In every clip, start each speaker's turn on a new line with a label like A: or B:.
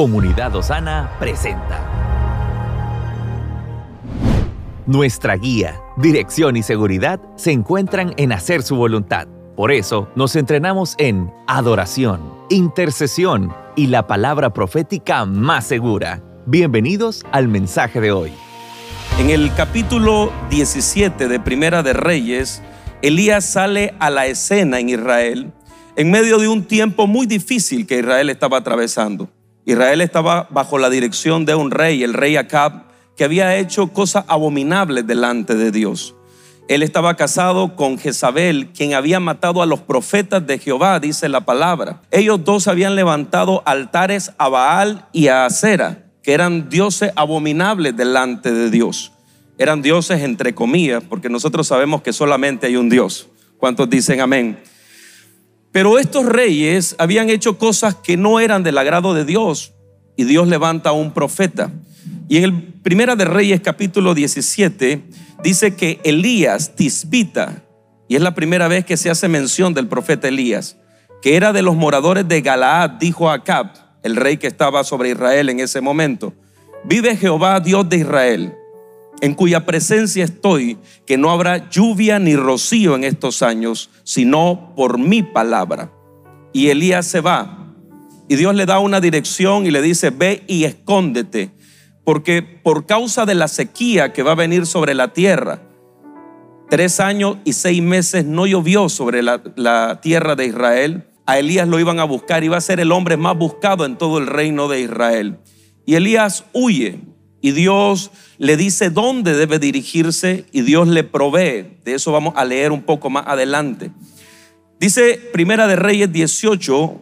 A: Comunidad Osana presenta Nuestra guía, dirección y seguridad se encuentran en hacer su voluntad. Por eso nos entrenamos en adoración, intercesión y la palabra profética más segura. Bienvenidos al mensaje de hoy.
B: En el capítulo 17 de Primera de Reyes, Elías sale a la escena en Israel en medio de un tiempo muy difícil que Israel estaba atravesando. Israel estaba bajo la dirección de un rey, el rey Acab, que había hecho cosas abominables delante de Dios. Él estaba casado con Jezabel, quien había matado a los profetas de Jehová, dice la palabra. Ellos dos habían levantado altares a Baal y a Acera, que eran dioses abominables delante de Dios. Eran dioses entre comillas, porque nosotros sabemos que solamente hay un Dios. ¿Cuántos dicen amén? Pero estos reyes habían hecho cosas que no eran del agrado de Dios y Dios levanta a un profeta. Y en el Primera de Reyes capítulo 17 dice que Elías Tisbita, y es la primera vez que se hace mención del profeta Elías, que era de los moradores de Galaad, dijo a Acab, el rey que estaba sobre Israel en ese momento, vive Jehová Dios de Israel en cuya presencia estoy, que no habrá lluvia ni rocío en estos años, sino por mi palabra. Y Elías se va. Y Dios le da una dirección y le dice, ve y escóndete, porque por causa de la sequía que va a venir sobre la tierra, tres años y seis meses no llovió sobre la, tierra de Israel. A Elías lo iban a buscar, iba a ser el hombre más buscado en todo el reino de Israel. Y Elías huye y Dios le dice dónde debe dirigirse y Dios le provee. De eso vamos a leer un poco más adelante. Dice Primera de Reyes 18,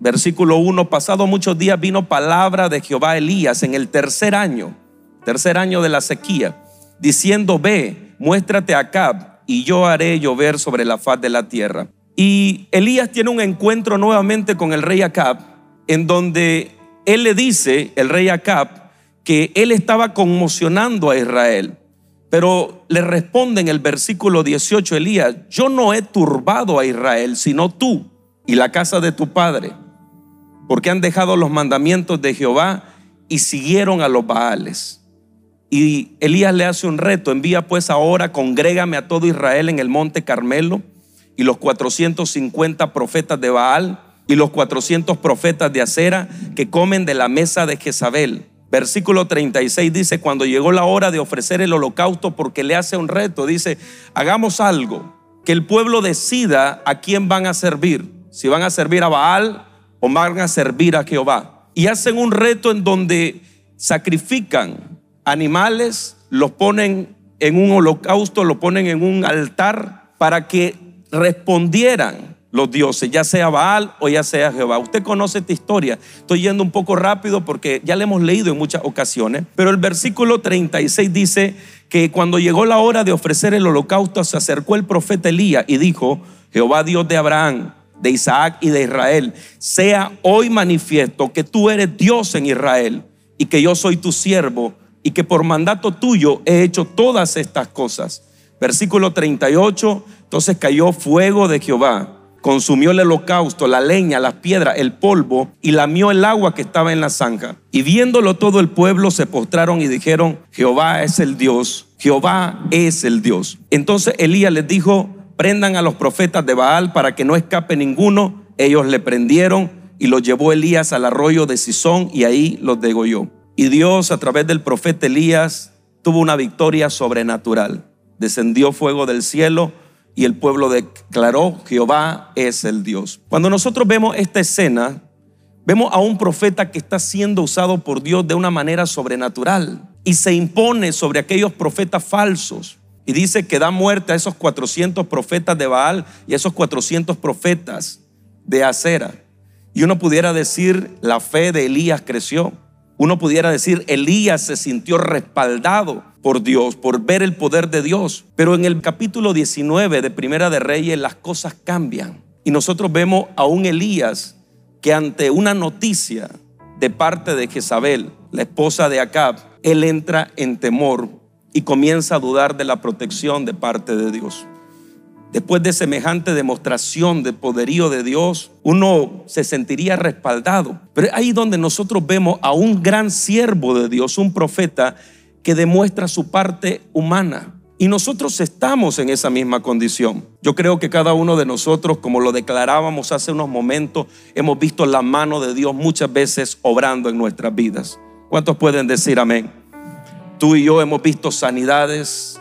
B: versículo 1, pasado muchos días vino palabra de Jehová Elías en el tercer año, tercer año de la sequía, diciendo, ve, muéstrate a Acab y yo haré llover sobre la faz de la tierra. Y Elías tiene un encuentro nuevamente con el rey Acab, en donde él le dice, el rey Acab, que él estaba conmocionando a Israel. Pero le responde en el versículo 18 Elías, yo no he turbado a Israel, sino tú y la casa de tu padre, porque han dejado los mandamientos de Jehová y siguieron a los Baales. Y Elías le hace un reto, envía pues ahora, congrégame a todo Israel en el monte Carmelo y los 450 profetas de Baal y los 400 profetas de Acera que comen de la mesa de Jezabel Versículo 36 dice, cuando llegó la hora de ofrecer el holocausto, porque le hace un reto, dice, hagamos algo, que el pueblo decida a quién van a servir, si van a servir a Baal o van a servir a Jehová. Y hacen un reto en donde sacrifican animales, los ponen en un holocausto, lo ponen en un altar para que respondieran los dioses, ya sea Baal o ya sea Jehová. Usted conoce esta historia. Estoy yendo un poco rápido porque ya la hemos leído en muchas ocasiones, pero el versículo 36 dice que cuando llegó la hora de ofrecer el holocausto, se acercó el profeta Elías y dijo, Jehová Dios de Abraham, de Isaac y de Israel, sea hoy manifiesto que tú eres Dios en Israel y que yo soy tu siervo y que por mandato tuyo he hecho todas estas cosas. Versículo 38, entonces cayó fuego de Jehová consumió el holocausto, la leña, las piedras, el polvo y lamió el agua que estaba en la zanja. Y viéndolo todo el pueblo se postraron y dijeron, Jehová es el Dios, Jehová es el Dios. Entonces Elías les dijo, prendan a los profetas de Baal para que no escape ninguno. Ellos le prendieron y los llevó Elías al arroyo de Sison y ahí los degolló. Y Dios a través del profeta Elías tuvo una victoria sobrenatural. Descendió fuego del cielo y el pueblo declaró, Jehová es el Dios. Cuando nosotros vemos esta escena, vemos a un profeta que está siendo usado por Dios de una manera sobrenatural y se impone sobre aquellos profetas falsos. Y dice que da muerte a esos 400 profetas de Baal y a esos 400 profetas de Acera. Y uno pudiera decir, la fe de Elías creció. Uno pudiera decir, Elías se sintió respaldado por Dios, por ver el poder de Dios. Pero en el capítulo 19 de Primera de Reyes las cosas cambian. Y nosotros vemos a un Elías que ante una noticia de parte de Jezabel, la esposa de Acab, él entra en temor y comienza a dudar de la protección de parte de Dios. Después de semejante demostración de poderío de Dios, uno se sentiría respaldado. Pero ahí donde nosotros vemos a un gran siervo de Dios, un profeta, que demuestra su parte humana. Y nosotros estamos en esa misma condición. Yo creo que cada uno de nosotros, como lo declarábamos hace unos momentos, hemos visto la mano de Dios muchas veces obrando en nuestras vidas. ¿Cuántos pueden decir amén? Tú y yo hemos visto sanidades,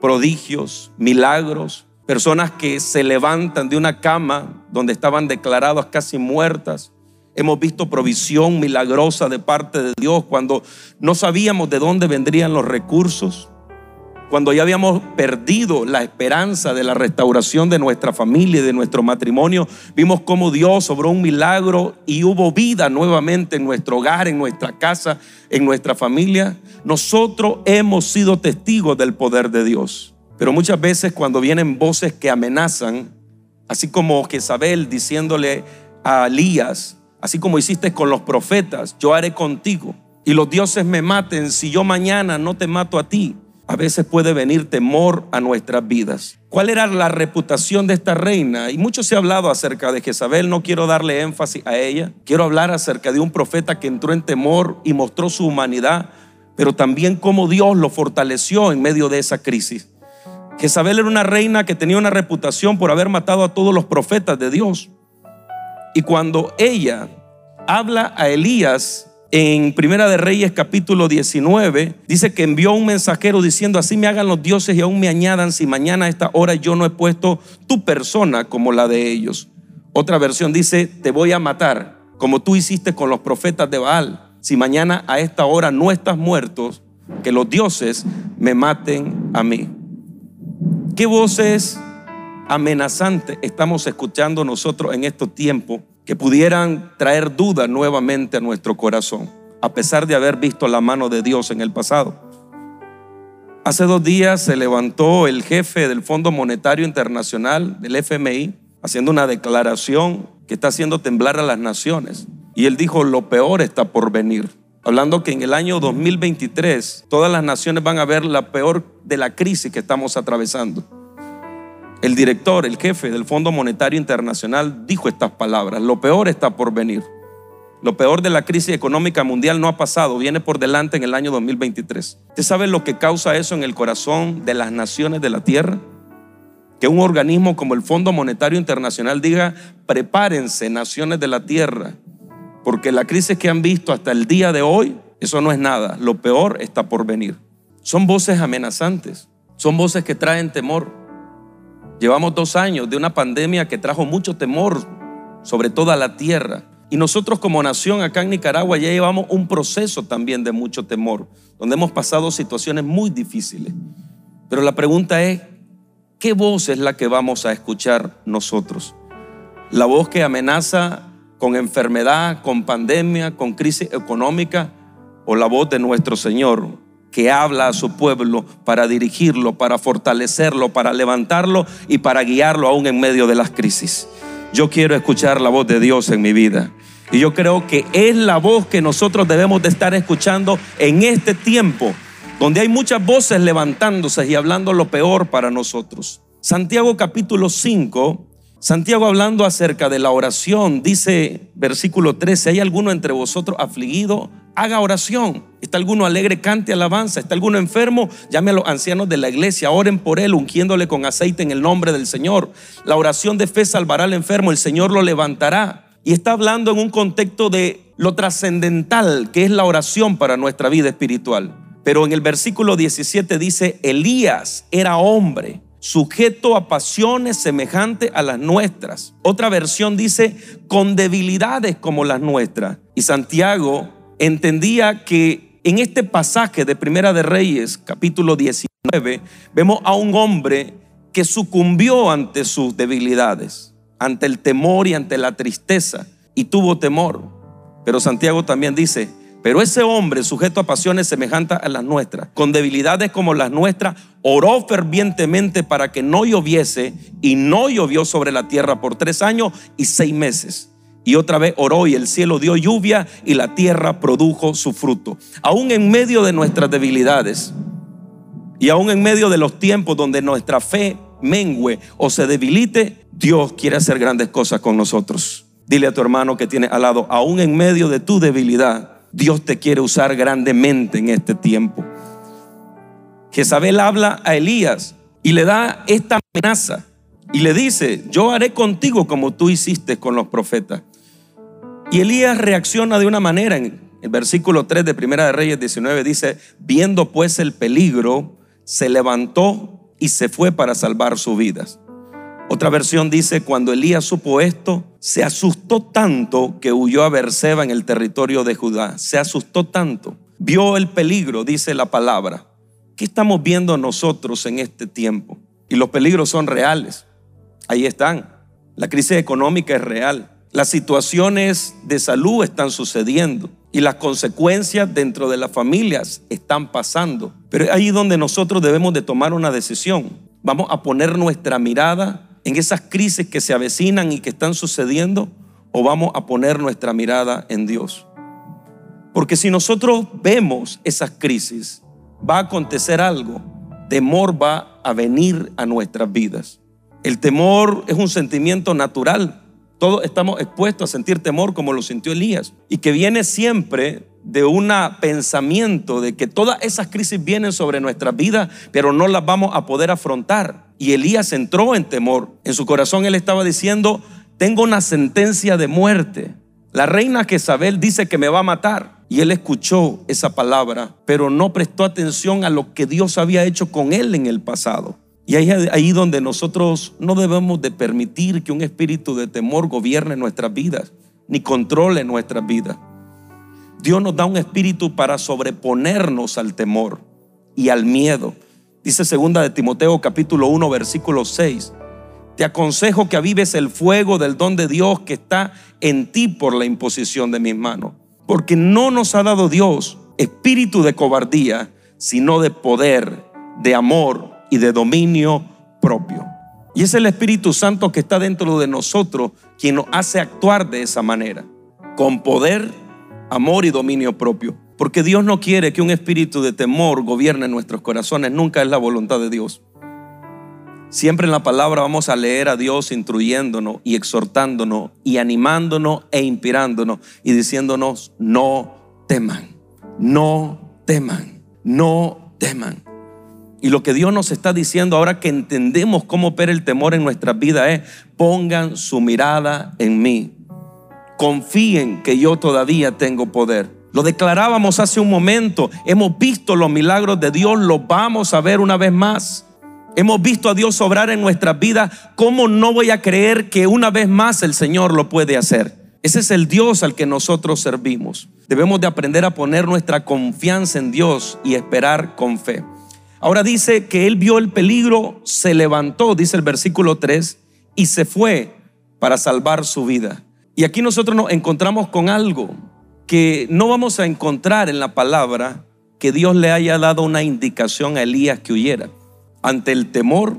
B: prodigios, milagros, personas que se levantan de una cama donde estaban declaradas casi muertas. Hemos visto provisión milagrosa de parte de Dios cuando no sabíamos de dónde vendrían los recursos cuando ya habíamos perdido la esperanza de la restauración de nuestra familia y de nuestro matrimonio, vimos cómo Dios obró un milagro y hubo vida nuevamente en nuestro hogar, en nuestra casa, en nuestra familia. Nosotros hemos sido testigos del poder de Dios. Pero muchas veces cuando vienen voces que amenazan, así como Jezabel diciéndole a Elías, así como hiciste con los profetas, yo haré contigo. Y los dioses me maten si yo mañana no te mato a ti a veces puede venir temor a nuestras vidas. ¿Cuál era la reputación de esta reina? Y mucho se ha hablado acerca de Jezabel, no quiero darle énfasis a ella. Quiero hablar acerca de un profeta que entró en temor y mostró su humanidad, pero también cómo Dios lo fortaleció en medio de esa crisis. Jezabel era una reina que tenía una reputación por haber matado a todos los profetas de Dios. Y cuando ella habla a Elías en Primera de Reyes capítulo 19, dice que envió un mensajero diciendo, así me hagan los dioses y aún me añadan si mañana a esta hora yo no he puesto tu persona como la de ellos. Otra versión dice, te voy a matar, como tú hiciste con los profetas de Baal. Si mañana a esta hora no estás muerto, que los dioses me maten a mí. ¿Qué voces amenazantes estamos escuchando nosotros en estos tiempos que pudieran traer duda nuevamente a nuestro corazón, a pesar de haber visto la mano de Dios en el pasado. Hace dos días se levantó el jefe del Fondo Monetario Internacional, del FMI, haciendo una declaración que está haciendo temblar a las naciones. Y él dijo, lo peor está por venir. Hablando que en el año 2023 todas las naciones van a ver la peor de la crisis que estamos atravesando el director, el jefe del Fondo Monetario Internacional dijo estas palabras, lo peor está por venir. Lo peor de la crisis económica mundial no ha pasado, viene por delante en el año 2023. ¿Usted sabe lo que causa eso en el corazón de las naciones de la tierra? Que un organismo como el Fondo Monetario Internacional diga, prepárense naciones de la tierra, porque la crisis que han visto hasta el día de hoy, eso no es nada, lo peor está por venir. Son voces amenazantes, son voces que traen temor. Llevamos dos años de una pandemia que trajo mucho temor sobre toda la tierra. Y nosotros como nación acá en Nicaragua ya llevamos un proceso también de mucho temor, donde hemos pasado situaciones muy difíciles. Pero la pregunta es, ¿qué voz es la que vamos a escuchar nosotros? ¿La voz que amenaza con enfermedad, con pandemia, con crisis económica? ¿O la voz de nuestro Señor que habla a su pueblo para dirigirlo, para fortalecerlo, para levantarlo y para guiarlo aún en medio de las crisis. Yo quiero escuchar la voz de Dios en mi vida. Y yo creo que es la voz que nosotros debemos de estar escuchando en este tiempo, donde hay muchas voces levantándose y hablando lo peor para nosotros. Santiago capítulo 5, Santiago hablando acerca de la oración, dice versículo 13, ¿hay alguno entre vosotros afligido? haga oración. ¿Está alguno alegre? Cante alabanza. ¿Está alguno enfermo? Llame a los ancianos de la iglesia, oren por él, ungiéndole con aceite en el nombre del Señor. La oración de fe salvará al enfermo, el Señor lo levantará. Y está hablando en un contexto de lo trascendental que es la oración para nuestra vida espiritual. Pero en el versículo 17 dice, Elías era hombre, sujeto a pasiones semejantes a las nuestras. Otra versión dice, con debilidades como las nuestras. Y Santiago entendía que en este pasaje de Primera de Reyes, capítulo 19, vemos a un hombre que sucumbió ante sus debilidades, ante el temor y ante la tristeza, y tuvo temor. Pero Santiago también dice, pero ese hombre, sujeto a pasiones semejantes a las nuestras, con debilidades como las nuestras, oró fervientemente para que no lloviese y no llovió sobre la tierra por tres años y seis meses. Y otra vez oró y el cielo dio lluvia y la tierra produjo su fruto. Aún en medio de nuestras debilidades y aún en medio de los tiempos donde nuestra fe mengue o se debilite, Dios quiere hacer grandes cosas con nosotros. Dile a tu hermano que tiene al lado, aún en medio de tu debilidad, Dios te quiere usar grandemente en este tiempo. Jezabel habla a Elías y le da esta amenaza y le dice, yo haré contigo como tú hiciste con los profetas. Y Elías reacciona de una manera. En el versículo 3 de Primera de Reyes 19 dice, viendo pues el peligro, se levantó y se fue para salvar sus vidas. Otra versión dice, cuando Elías supo esto, se asustó tanto que huyó a Berseba en el territorio de Judá. Se asustó tanto. Vio el peligro, dice la palabra. ¿Qué estamos viendo nosotros en este tiempo? Y los peligros son reales. Ahí están. La crisis económica es real. Las situaciones de salud están sucediendo y las consecuencias dentro de las familias están pasando. Pero es ahí donde nosotros debemos de tomar una decisión. Vamos a poner nuestra mirada en esas crisis que se avecinan y que están sucediendo o vamos a poner nuestra mirada en Dios? Porque si nosotros vemos esas crisis, va a acontecer algo. Temor va a venir a nuestras vidas. El temor es un sentimiento natural. Todos estamos expuestos a sentir temor como lo sintió Elías. Y que viene siempre de un pensamiento de que todas esas crisis vienen sobre nuestras vidas, pero no las vamos a poder afrontar. Y Elías entró en temor. En su corazón él estaba diciendo, tengo una sentencia de muerte. La reina Jezabel dice que me va a matar. Y él escuchó esa palabra, pero no prestó atención a lo que Dios había hecho con él en el pasado. Y ahí, ahí donde nosotros no debemos de permitir que un espíritu de temor gobierne nuestras vidas, ni controle nuestras vidas. Dios nos da un espíritu para sobreponernos al temor y al miedo. Dice segunda de Timoteo capítulo 1 versículo 6. Te aconsejo que avives el fuego del don de Dios que está en ti por la imposición de mis manos. Porque no nos ha dado Dios espíritu de cobardía, sino de poder, de amor y de dominio propio. Y es el Espíritu Santo que está dentro de nosotros quien nos hace actuar de esa manera, con poder amor y dominio propio. Porque Dios no quiere que un espíritu de temor gobierne nuestros corazones, nunca es la voluntad de Dios. Siempre en la palabra vamos a leer a Dios instruyéndonos y exhortándonos y animándonos e inspirándonos y diciéndonos, no teman, no teman, no teman. Y lo que Dios nos está diciendo ahora que entendemos cómo opera el temor en nuestras vidas es, pongan su mirada en mí confíen que yo todavía tengo poder. Lo declarábamos hace un momento. Hemos visto los milagros de Dios, los vamos a ver una vez más. Hemos visto a Dios obrar en nuestras vidas. ¿Cómo no voy a creer que una vez más el Señor lo puede hacer? Ese es el Dios al que nosotros servimos. Debemos de aprender a poner nuestra confianza en Dios y esperar con fe. Ahora dice que él vio el peligro, se levantó, dice el versículo 3, y se fue para salvar su vida. Y aquí nosotros nos encontramos con algo que no vamos a encontrar en la palabra que Dios le haya dado una indicación a Elías que huyera. Ante el temor,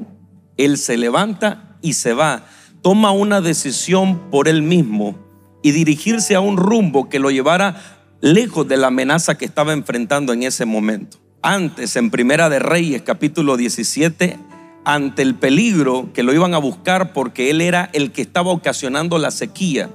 B: él se levanta y se va. Toma una decisión por él mismo y dirigirse a un rumbo que lo llevara lejos de la amenaza que estaba enfrentando en ese momento. Antes, en Primera de Reyes, capítulo 17, ante el peligro que lo iban a buscar porque él era el que estaba ocasionando la sequía,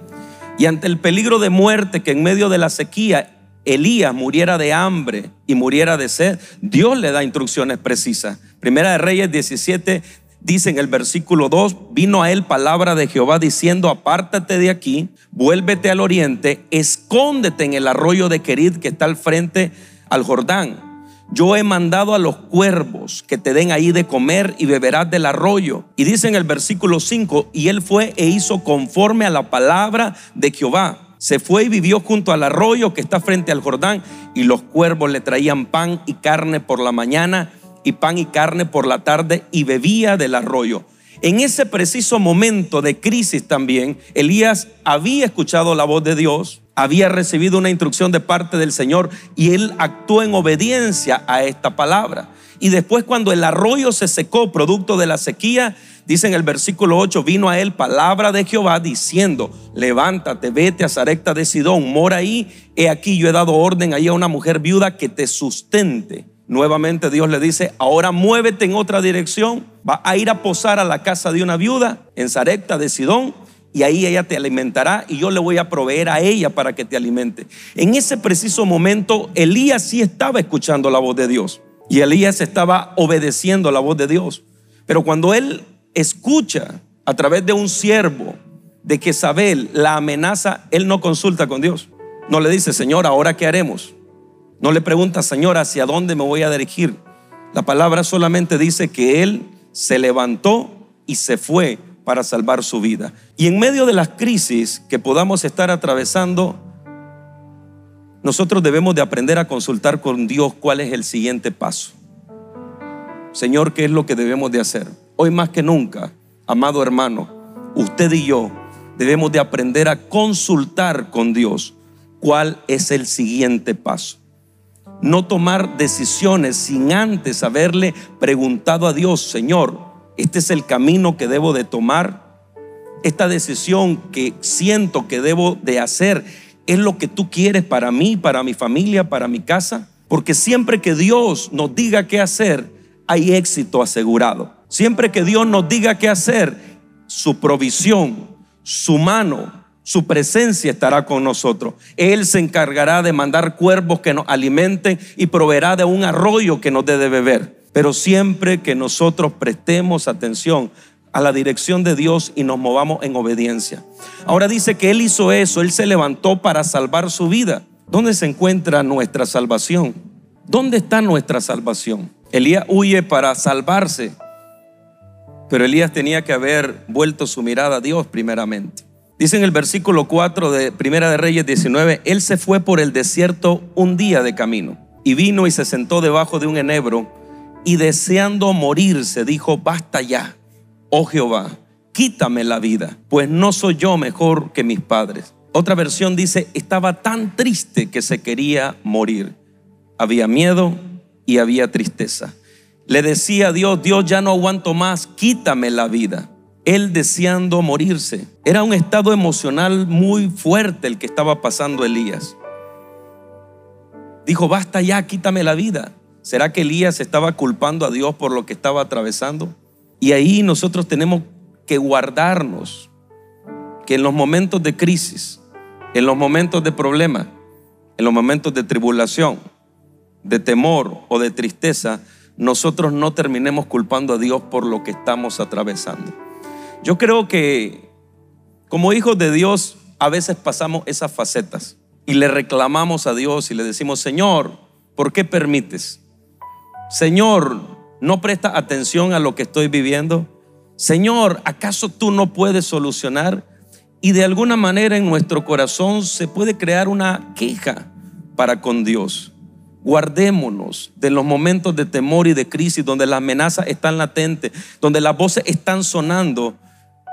B: y ante el peligro de muerte que en medio de la sequía Elías muriera de hambre y muriera de sed, Dios le da instrucciones precisas. Primera de Reyes 17 dice en el versículo 2, vino a él palabra de Jehová diciendo, apártate de aquí, vuélvete al oriente, escóndete en el arroyo de Querid que está al frente al Jordán yo he mandado a los cuervos que te den ahí de comer y beberás del arroyo. Y dice en el versículo 5, y él fue e hizo conforme a la palabra de Jehová. Se fue y vivió junto al arroyo que está frente al Jordán, y los cuervos le traían pan y carne por la mañana, y pan y carne por la tarde, y bebía del arroyo. En ese preciso momento de crisis también, Elías había escuchado la voz de Dios, había recibido una instrucción de parte del Señor y él actuó en obediencia a esta palabra. Y después cuando el arroyo se secó producto de la sequía, dice en el versículo 8, vino a él palabra de Jehová diciendo, levántate, vete a Zarecta de Sidón, mora ahí, he aquí yo he dado orden ahí a una mujer viuda que te sustente. Nuevamente Dios le dice, ahora muévete en otra dirección, va a ir a posar a la casa de una viuda en Zarepta de Sidón y ahí ella te alimentará y yo le voy a proveer a ella para que te alimente. En ese preciso momento Elías sí estaba escuchando la voz de Dios y Elías estaba obedeciendo la voz de Dios. Pero cuando él escucha a través de un siervo de que Isabel la amenaza, él no consulta con Dios. No le dice, Señor, ¿ahora qué haremos? No le pregunta, Señor, ¿hacia dónde me voy a dirigir? La palabra solamente dice que él se levantó y se fue para salvar su vida. Y en medio de las crisis que podamos estar atravesando, nosotros debemos de aprender a consultar con Dios cuál es el siguiente paso. Señor, ¿qué es lo que debemos de hacer? Hoy más que nunca, amado hermano, usted y yo debemos de aprender a consultar con Dios cuál es el siguiente paso no tomar decisiones sin antes haberle preguntado a Dios, Señor, este es el camino que debo de tomar, esta decisión que siento que debo de hacer, es lo que tú quieres para mí, para mi familia, para mi casa, porque siempre que Dios nos diga qué hacer, hay éxito asegurado. Siempre que Dios nos diga qué hacer, su provisión, su mano, su presencia estará con nosotros. Él se encargará de mandar cuervos que nos alimenten y proveerá de un arroyo que nos dé de beber. Pero siempre que nosotros prestemos atención a la dirección de Dios y nos movamos en obediencia. Ahora dice que Él hizo eso, Él se levantó para salvar su vida. ¿Dónde se encuentra nuestra salvación? ¿Dónde está nuestra salvación? Elías huye para salvarse, pero Elías tenía que haber vuelto su mirada a Dios primeramente. Dice en el versículo 4 de Primera de Reyes 19, Él se fue por el desierto un día de camino y vino y se sentó debajo de un enebro y deseando morirse dijo, basta ya, oh Jehová, quítame la vida, pues no soy yo mejor que mis padres. Otra versión dice, estaba tan triste que se quería morir. Había miedo y había tristeza. Le decía a Dios, Dios ya no aguanto más, quítame la vida él deseando morirse. Era un estado emocional muy fuerte el que estaba pasando Elías. Dijo, basta ya, quítame la vida. ¿Será que Elías estaba culpando a Dios por lo que estaba atravesando? Y ahí nosotros tenemos que guardarnos que en los momentos de crisis, en los momentos de problema, en los momentos de tribulación, de temor o de tristeza, nosotros no terminemos culpando a Dios por lo que estamos atravesando. Yo creo que como hijos de Dios a veces pasamos esas facetas y le reclamamos a Dios y le decimos, Señor, ¿por qué permites? Señor, ¿no presta atención a lo que estoy viviendo? Señor, ¿acaso tú no puedes solucionar? Y de alguna manera en nuestro corazón se puede crear una queja para con Dios. Guardémonos de los momentos de temor y de crisis donde las amenazas están latentes, donde las voces están sonando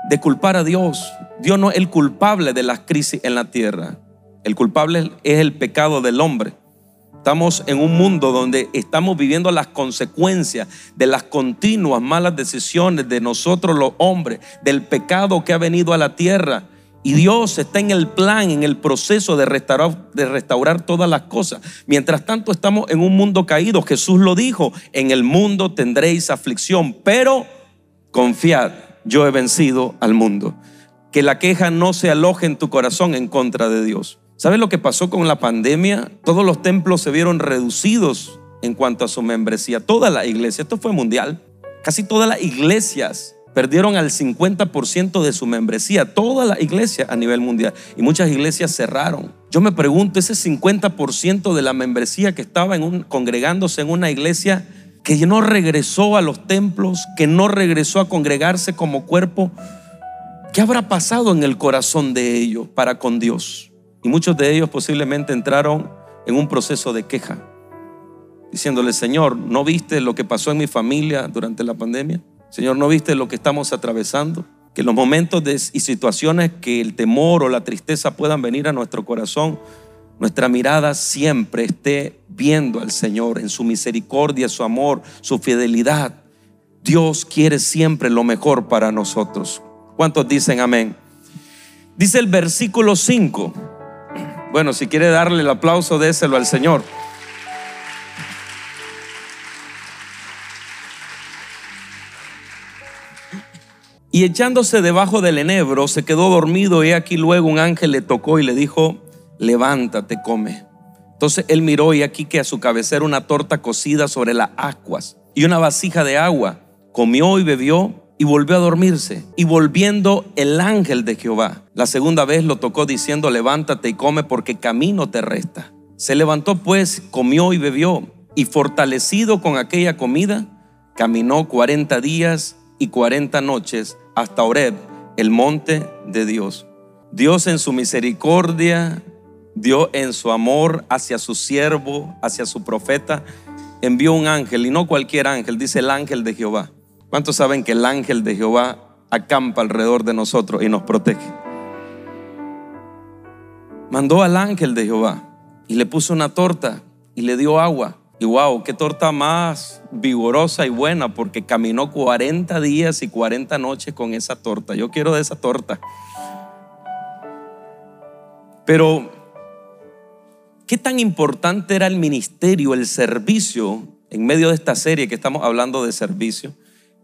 B: de culpar a Dios. Dios no es el culpable de las crisis en la tierra. El culpable es el pecado del hombre. Estamos en un mundo donde estamos viviendo las consecuencias de las continuas malas decisiones de nosotros los hombres, del pecado que ha venido a la tierra. Y Dios está en el plan, en el proceso de restaurar, de restaurar todas las cosas. Mientras tanto estamos en un mundo caído. Jesús lo dijo, en el mundo tendréis aflicción, pero confiad yo he vencido al mundo. Que la queja no se aloje en tu corazón en contra de Dios. ¿Sabes lo que pasó con la pandemia? Todos los templos se vieron reducidos en cuanto a su membresía. Toda la iglesia, esto fue mundial. Casi todas las iglesias perdieron al 50% de su membresía. Toda la iglesia a nivel mundial. Y muchas iglesias cerraron. Yo me pregunto, ese 50% de la membresía que estaba congregándose en una iglesia, que no regresó a los templos, que no regresó a congregarse como cuerpo, ¿qué habrá pasado en el corazón de ellos para con Dios? Y muchos de ellos posiblemente entraron en un proceso de queja, diciéndole, Señor, ¿no viste lo que pasó en mi familia durante la pandemia? Señor, ¿no viste lo que estamos atravesando? Que los momentos y situaciones que el temor o la tristeza puedan venir a nuestro corazón, nuestra mirada siempre esté viendo al Señor en su misericordia, su amor, su fidelidad. Dios quiere siempre lo mejor para nosotros. ¿Cuántos dicen amén? Dice el versículo 5. Bueno, si quiere darle el aplauso, déselo al Señor. Y echándose debajo del enebro, se quedó dormido y aquí luego un ángel le tocó y le dijo, levántate, come. Entonces él miró y aquí que a su cabecera una torta cocida sobre las ascuas y una vasija de agua. Comió y bebió y volvió a dormirse. Y volviendo el ángel de Jehová, la segunda vez lo tocó diciendo, levántate y come porque camino te resta. Se levantó pues, comió y bebió, y fortalecido con aquella comida, caminó cuarenta días y cuarenta noches hasta Oreb, el monte de Dios. Dios en su misericordia, Dios en su amor hacia su siervo, hacia su profeta, envió un ángel, y no cualquier ángel, dice el ángel de Jehová. ¿Cuántos saben que el ángel de Jehová acampa alrededor de nosotros y nos protege? Mandó al ángel de Jehová y le puso una torta y le dio agua. Y wow, qué torta más vigorosa y buena, porque caminó 40 días y 40 noches con esa torta. Yo quiero de esa torta. Pero, ¿qué tan importante era el ministerio, el servicio, en medio de esta serie que estamos hablando de servicio?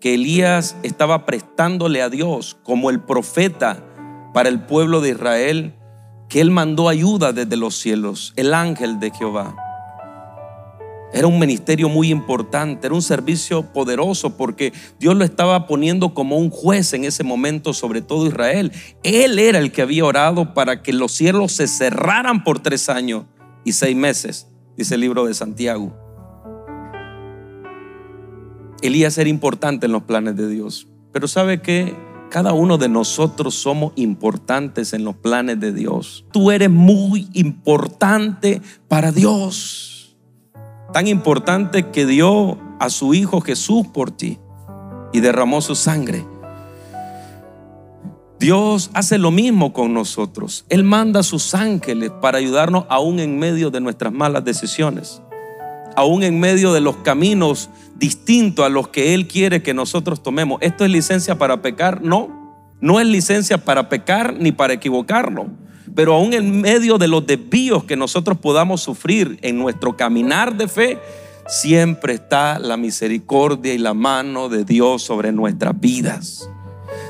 B: Que Elías estaba prestándole a Dios como el profeta para el pueblo de Israel, que él mandó ayuda desde los cielos, el ángel de Jehová. Era un ministerio muy importante, era un servicio poderoso porque Dios lo estaba poniendo como un juez en ese momento sobre todo Israel. Él era el que había orado para que los cielos se cerraran por tres años y seis meses, dice el libro de Santiago. Elías era importante en los planes de Dios, pero ¿sabe que Cada uno de nosotros somos importantes en los planes de Dios. Tú eres muy importante para Dios tan importante que dio a su Hijo Jesús por ti y derramó su sangre. Dios hace lo mismo con nosotros. Él manda a sus ángeles para ayudarnos aún en medio de nuestras malas decisiones, aún en medio de los caminos distintos a los que Él quiere que nosotros tomemos. ¿Esto es licencia para pecar? No, no es licencia para pecar ni para equivocarnos. Pero aún en medio de los desvíos que nosotros podamos sufrir en nuestro caminar de fe, siempre está la misericordia y la mano de Dios sobre nuestras vidas.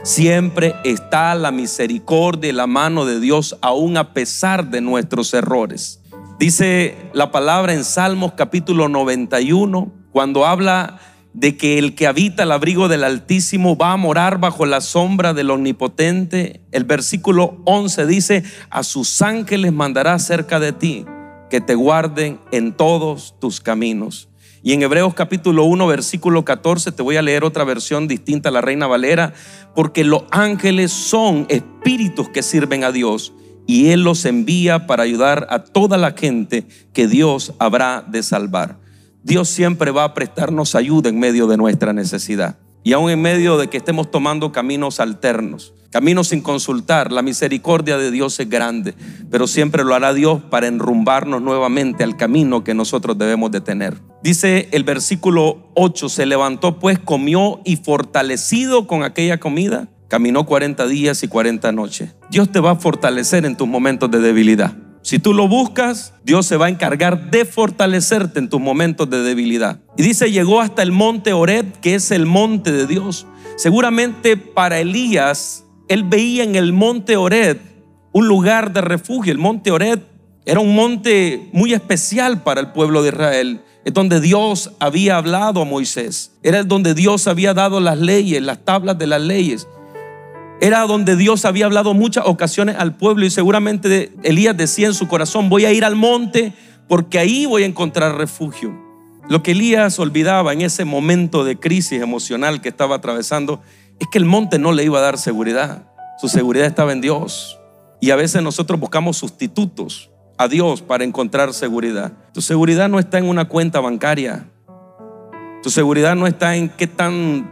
B: Siempre está la misericordia y la mano de Dios aún a pesar de nuestros errores. Dice la palabra en Salmos capítulo 91, cuando habla de que el que habita el abrigo del Altísimo va a morar bajo la sombra del Omnipotente. El versículo 11 dice, a sus ángeles mandará cerca de ti, que te guarden en todos tus caminos. Y en Hebreos capítulo 1, versículo 14, te voy a leer otra versión distinta a la Reina Valera, porque los ángeles son espíritus que sirven a Dios y Él los envía para ayudar a toda la gente que Dios habrá de salvar. Dios siempre va a prestarnos ayuda en medio de nuestra necesidad. Y aún en medio de que estemos tomando caminos alternos, caminos sin consultar, la misericordia de Dios es grande, pero siempre lo hará Dios para enrumbarnos nuevamente al camino que nosotros debemos de tener. Dice el versículo 8, se levantó pues, comió y fortalecido con aquella comida, caminó 40 días y 40 noches. Dios te va a fortalecer en tus momentos de debilidad. Si tú lo buscas, Dios se va a encargar de fortalecerte en tus momentos de debilidad. Y dice, llegó hasta el monte Oreb, que es el monte de Dios. Seguramente para Elías, él veía en el monte Oreb un lugar de refugio. El monte Oreb era un monte muy especial para el pueblo de Israel. Es donde Dios había hablado a Moisés. Era donde Dios había dado las leyes, las tablas de las leyes. Era donde Dios había hablado muchas ocasiones al pueblo y seguramente Elías decía en su corazón, voy a ir al monte porque ahí voy a encontrar refugio. Lo que Elías olvidaba en ese momento de crisis emocional que estaba atravesando es que el monte no le iba a dar seguridad. Su seguridad estaba en Dios. Y a veces nosotros buscamos sustitutos a Dios para encontrar seguridad. Tu seguridad no está en una cuenta bancaria. Tu seguridad no está en qué tanto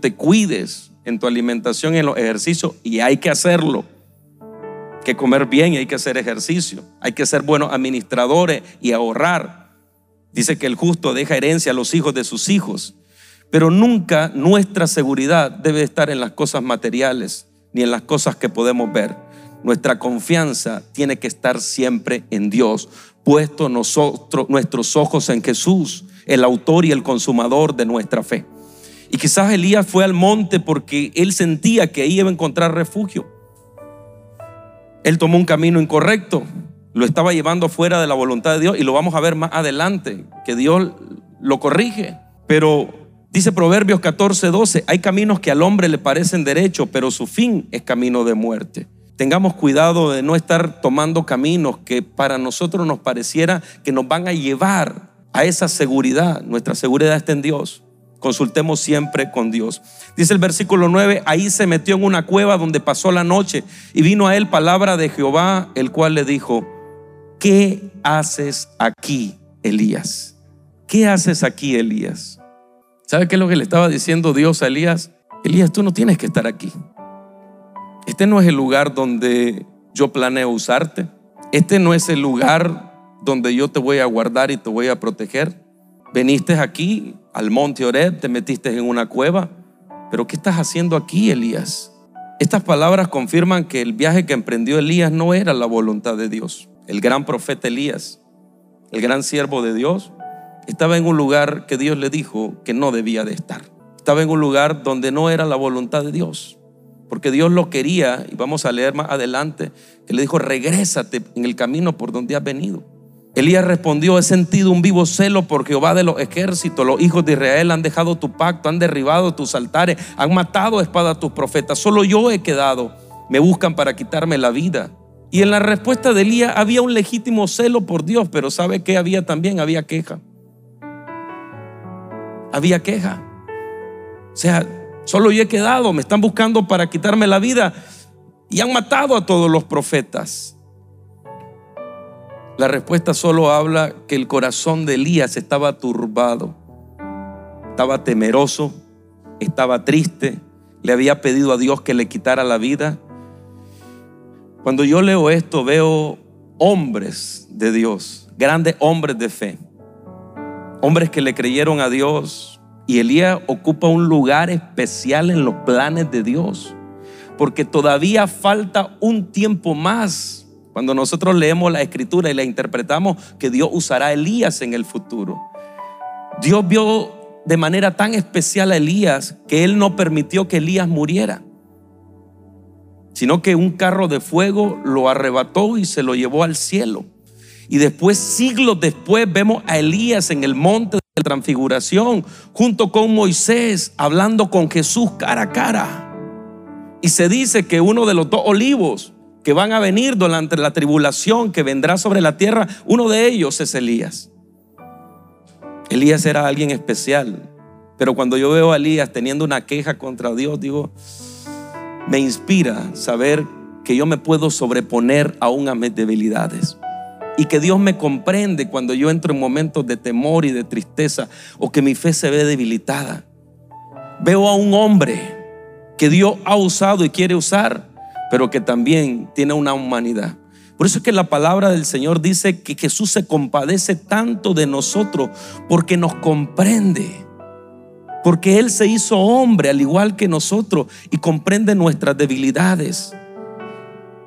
B: te cuides en tu alimentación en los ejercicios y hay que hacerlo. que comer bien y hay que hacer ejercicio. Hay que ser buenos administradores y ahorrar. Dice que el justo deja herencia a los hijos de sus hijos. Pero nunca nuestra seguridad debe estar en las cosas materiales ni en las cosas que podemos ver. Nuestra confianza tiene que estar siempre en Dios, puesto nosotros, nuestros ojos en Jesús, el autor y el consumador de nuestra fe. Y quizás Elías fue al monte porque él sentía que ahí iba a encontrar refugio. Él tomó un camino incorrecto, lo estaba llevando fuera de la voluntad de Dios y lo vamos a ver más adelante, que Dios lo corrige. Pero dice Proverbios 14, 12, hay caminos que al hombre le parecen derecho, pero su fin es camino de muerte. Tengamos cuidado de no estar tomando caminos que para nosotros nos pareciera que nos van a llevar a esa seguridad. Nuestra seguridad está en Dios. Consultemos siempre con Dios. Dice el versículo 9, ahí se metió en una cueva donde pasó la noche y vino a él palabra de Jehová, el cual le dijo, ¿qué haces aquí, Elías? ¿Qué haces aquí, Elías? ¿Sabe qué es lo que le estaba diciendo Dios a Elías? Elías, tú no tienes que estar aquí. Este no es el lugar donde yo planeo usarte. Este no es el lugar donde yo te voy a guardar y te voy a proteger. Veniste aquí al monte Oreb, te metiste en una cueva. Pero ¿qué estás haciendo aquí, Elías? Estas palabras confirman que el viaje que emprendió Elías no era la voluntad de Dios. El gran profeta Elías, el gran siervo de Dios, estaba en un lugar que Dios le dijo que no debía de estar. Estaba en un lugar donde no era la voluntad de Dios. Porque Dios lo quería, y vamos a leer más adelante, que le dijo, regrésate en el camino por donde has venido. Elías respondió, he sentido un vivo celo por Jehová de los ejércitos. Los hijos de Israel han dejado tu pacto, han derribado tus altares, han matado a espada a tus profetas. Solo yo he quedado. Me buscan para quitarme la vida. Y en la respuesta de Elías había un legítimo celo por Dios, pero ¿sabe qué había también? Había queja. Había queja. O sea, solo yo he quedado, me están buscando para quitarme la vida y han matado a todos los profetas. La respuesta solo habla que el corazón de Elías estaba turbado, estaba temeroso, estaba triste, le había pedido a Dios que le quitara la vida. Cuando yo leo esto veo hombres de Dios, grandes hombres de fe, hombres que le creyeron a Dios y Elías ocupa un lugar especial en los planes de Dios, porque todavía falta un tiempo más cuando nosotros leemos la escritura y la interpretamos que Dios usará a Elías en el futuro. Dios vio de manera tan especial a Elías que él no permitió que Elías muriera, sino que un carro de fuego lo arrebató y se lo llevó al cielo. Y después, siglos después, vemos a Elías en el monte de la transfiguración, junto con Moisés, hablando con Jesús cara a cara. Y se dice que uno de los dos olivos que van a venir durante la tribulación que vendrá sobre la tierra, uno de ellos es Elías. Elías era alguien especial, pero cuando yo veo a Elías teniendo una queja contra Dios, digo, me inspira saber que yo me puedo sobreponer aún a mis debilidades y que Dios me comprende cuando yo entro en momentos de temor y de tristeza o que mi fe se ve debilitada. Veo a un hombre que Dios ha usado y quiere usar pero que también tiene una humanidad. Por eso es que la palabra del Señor dice que Jesús se compadece tanto de nosotros porque nos comprende. Porque Él se hizo hombre al igual que nosotros y comprende nuestras debilidades.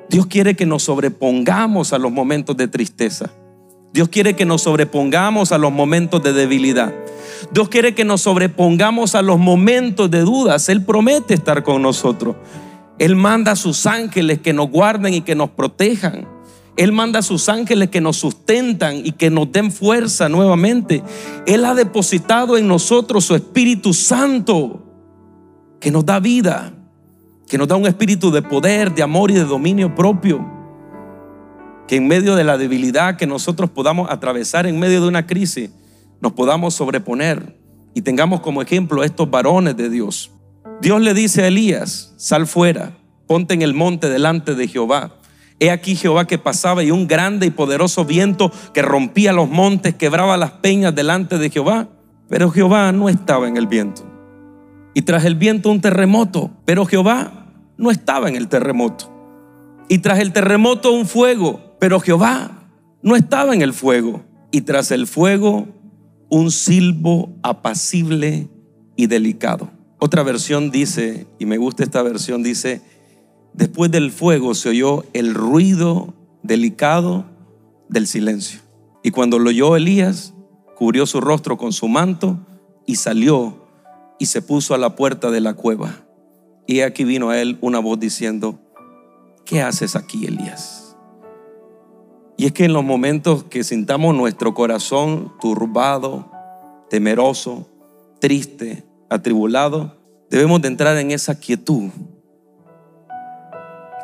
B: Dios quiere que nos sobrepongamos a los momentos de tristeza. Dios quiere que nos sobrepongamos a los momentos de debilidad. Dios quiere que nos sobrepongamos a los momentos de dudas. Él promete estar con nosotros. Él manda a sus ángeles que nos guarden y que nos protejan. Él manda a sus ángeles que nos sustentan y que nos den fuerza nuevamente. Él ha depositado en nosotros su Espíritu Santo que nos da vida, que nos da un espíritu de poder, de amor y de dominio propio. Que en medio de la debilidad que nosotros podamos atravesar, en medio de una crisis, nos podamos sobreponer y tengamos como ejemplo estos varones de Dios. Dios le dice a Elías, sal fuera, ponte en el monte delante de Jehová. He aquí Jehová que pasaba y un grande y poderoso viento que rompía los montes, quebraba las peñas delante de Jehová. Pero Jehová no estaba en el viento. Y tras el viento un terremoto, pero Jehová no estaba en el terremoto. Y tras el terremoto un fuego, pero Jehová no estaba en el fuego. Y tras el fuego un silbo apacible y delicado. Otra versión dice, y me gusta esta versión, dice, después del fuego se oyó el ruido delicado del silencio. Y cuando lo oyó Elías, cubrió su rostro con su manto y salió y se puso a la puerta de la cueva. Y aquí vino a él una voz diciendo, ¿qué haces aquí, Elías? Y es que en los momentos que sintamos nuestro corazón turbado, temeroso, triste, atribulado, debemos de entrar en esa quietud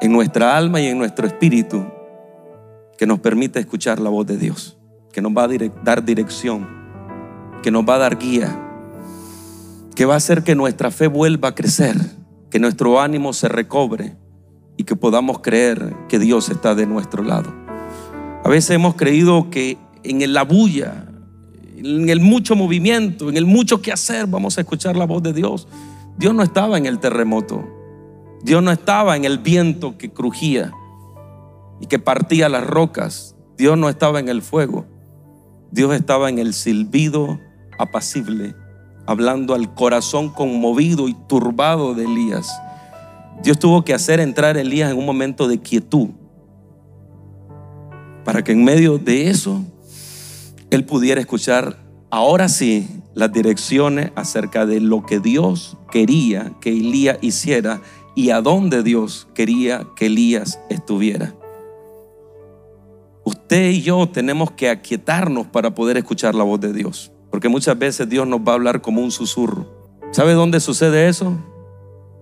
B: en nuestra alma y en nuestro espíritu que nos permite escuchar la voz de Dios, que nos va a dar dirección, que nos va a dar guía, que va a hacer que nuestra fe vuelva a crecer, que nuestro ánimo se recobre y que podamos creer que Dios está de nuestro lado. A veces hemos creído que en la bulla, en el mucho movimiento, en el mucho que hacer, vamos a escuchar la voz de Dios. Dios no estaba en el terremoto. Dios no estaba en el viento que crujía y que partía las rocas. Dios no estaba en el fuego. Dios estaba en el silbido apacible, hablando al corazón conmovido y turbado de Elías. Dios tuvo que hacer entrar a Elías en un momento de quietud para que en medio de eso él pudiera escuchar ahora sí las direcciones acerca de lo que Dios quería que Elías hiciera y a dónde Dios quería que Elías estuviera. Usted y yo tenemos que aquietarnos para poder escuchar la voz de Dios, porque muchas veces Dios nos va a hablar como un susurro. ¿Sabe dónde sucede eso?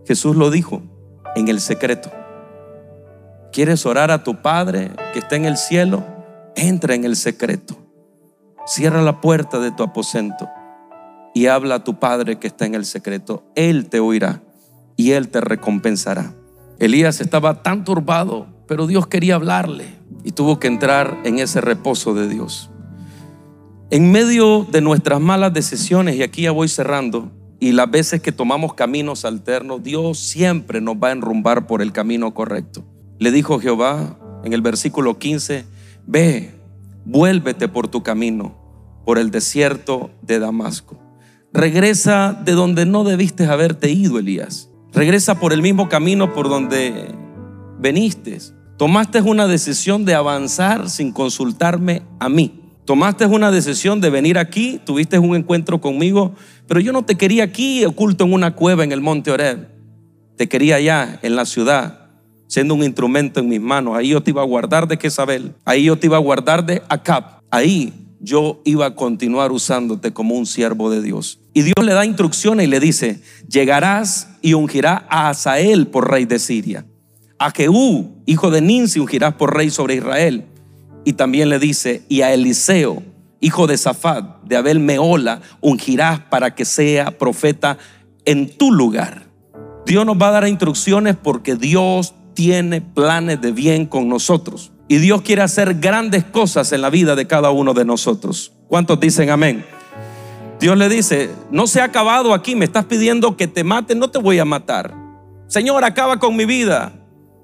B: Jesús lo dijo, en el secreto. ¿Quieres orar a tu Padre que está en el cielo? Entra en el secreto. Cierra la puerta de tu aposento y habla a tu Padre que está en el secreto. Él te oirá y Él te recompensará. Elías estaba tan turbado, pero Dios quería hablarle y tuvo que entrar en ese reposo de Dios. En medio de nuestras malas decisiones, y aquí ya voy cerrando, y las veces que tomamos caminos alternos, Dios siempre nos va a enrumbar por el camino correcto. Le dijo Jehová en el versículo 15, ve, vuélvete por tu camino, por el desierto de Damasco. Regresa de donde no debiste haberte ido, Elías. Regresa por el mismo camino por donde veniste. Tomaste una decisión de avanzar sin consultarme a mí. Tomaste una decisión de venir aquí, tuviste un encuentro conmigo, pero yo no te quería aquí oculto en una cueva en el monte Oreb. Te quería allá en la ciudad, siendo un instrumento en mis manos. Ahí yo te iba a guardar de Jezabel, ahí yo te iba a guardar de Acab. Ahí yo iba a continuar usándote como un siervo de Dios. Y Dios le da instrucciones y le dice, llegarás y ungirás a Asael por rey de Siria. A Jehú, hijo de Ninsi, ungirás por rey sobre Israel. Y también le dice, y a Eliseo, hijo de Zafat, de Abel Meola, ungirás para que sea profeta en tu lugar. Dios nos va a dar instrucciones porque Dios tiene planes de bien con nosotros. Y Dios quiere hacer grandes cosas en la vida de cada uno de nosotros. ¿Cuántos dicen amén? Dios le dice, no se ha acabado aquí, me estás pidiendo que te mate, no te voy a matar. Señor, acaba con mi vida.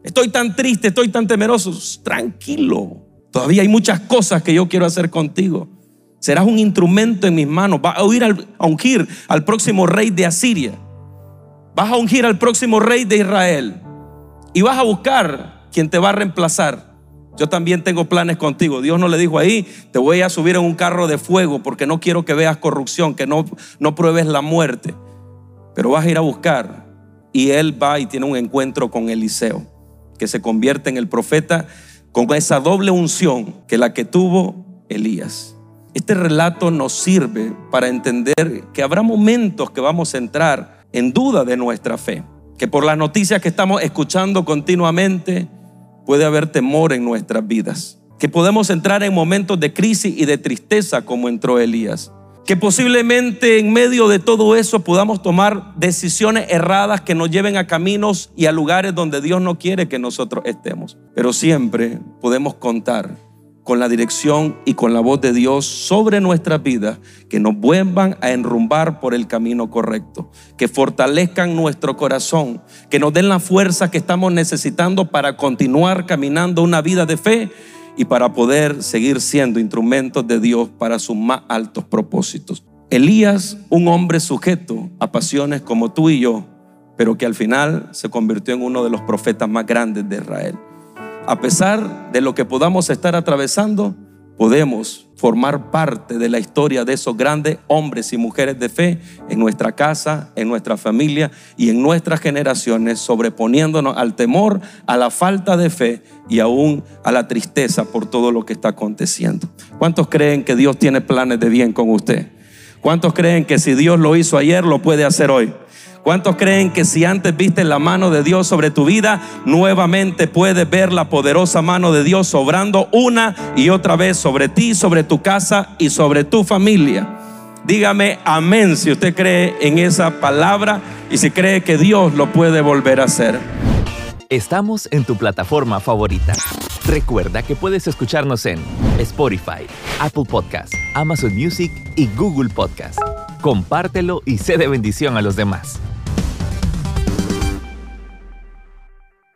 B: Estoy tan triste, estoy tan temeroso. Tranquilo, todavía hay muchas cosas que yo quiero hacer contigo. Serás un instrumento en mis manos. Vas a, a ungir al próximo rey de Asiria. Vas a ungir al próximo rey de Israel. Y vas a buscar quien te va a reemplazar. Yo también tengo planes contigo. Dios no le dijo ahí, te voy a subir en un carro de fuego porque no quiero que veas corrupción, que no, no pruebes la muerte. Pero vas a ir a buscar. Y él va y tiene un encuentro con Eliseo, que se convierte en el profeta con esa doble unción que la que tuvo Elías. Este relato nos sirve para entender que habrá momentos que vamos a entrar en duda de nuestra fe, que por las noticias que estamos escuchando continuamente, puede haber temor en nuestras vidas. Que podemos entrar en momentos de crisis y de tristeza como entró Elías. Que posiblemente en medio de todo eso podamos tomar decisiones erradas que nos lleven a caminos y a lugares donde Dios no quiere que nosotros estemos. Pero siempre podemos contar con la dirección y con la voz de Dios sobre nuestras vidas, que nos vuelvan a enrumbar por el camino correcto, que fortalezcan nuestro corazón, que nos den la fuerza que estamos necesitando para continuar caminando una vida de fe y para poder seguir siendo instrumentos de Dios para sus más altos propósitos. Elías, un hombre sujeto a pasiones como tú y yo, pero que al final se convirtió en uno de los profetas más grandes de Israel a pesar de lo que podamos estar atravesando, podemos formar parte de la historia de esos grandes hombres y mujeres de fe en nuestra casa, en nuestra familia y en nuestras generaciones, sobreponiéndonos al temor, a la falta de fe y aún a la tristeza por todo lo que está aconteciendo. ¿Cuántos creen que Dios tiene planes de bien con usted? ¿Cuántos creen que si Dios lo hizo ayer, lo puede hacer hoy? ¿Cuántos creen que si antes viste la mano de Dios sobre tu vida, nuevamente puedes ver la poderosa mano de Dios sobrando una y otra vez sobre ti, sobre tu casa y sobre tu familia? Dígame amén si usted cree en esa palabra y si cree que Dios lo puede volver a hacer.
A: Estamos en tu plataforma favorita. Recuerda que puedes escucharnos en Spotify, Apple Podcast, Amazon Music y Google Podcast. Compártelo y sé de bendición a los demás.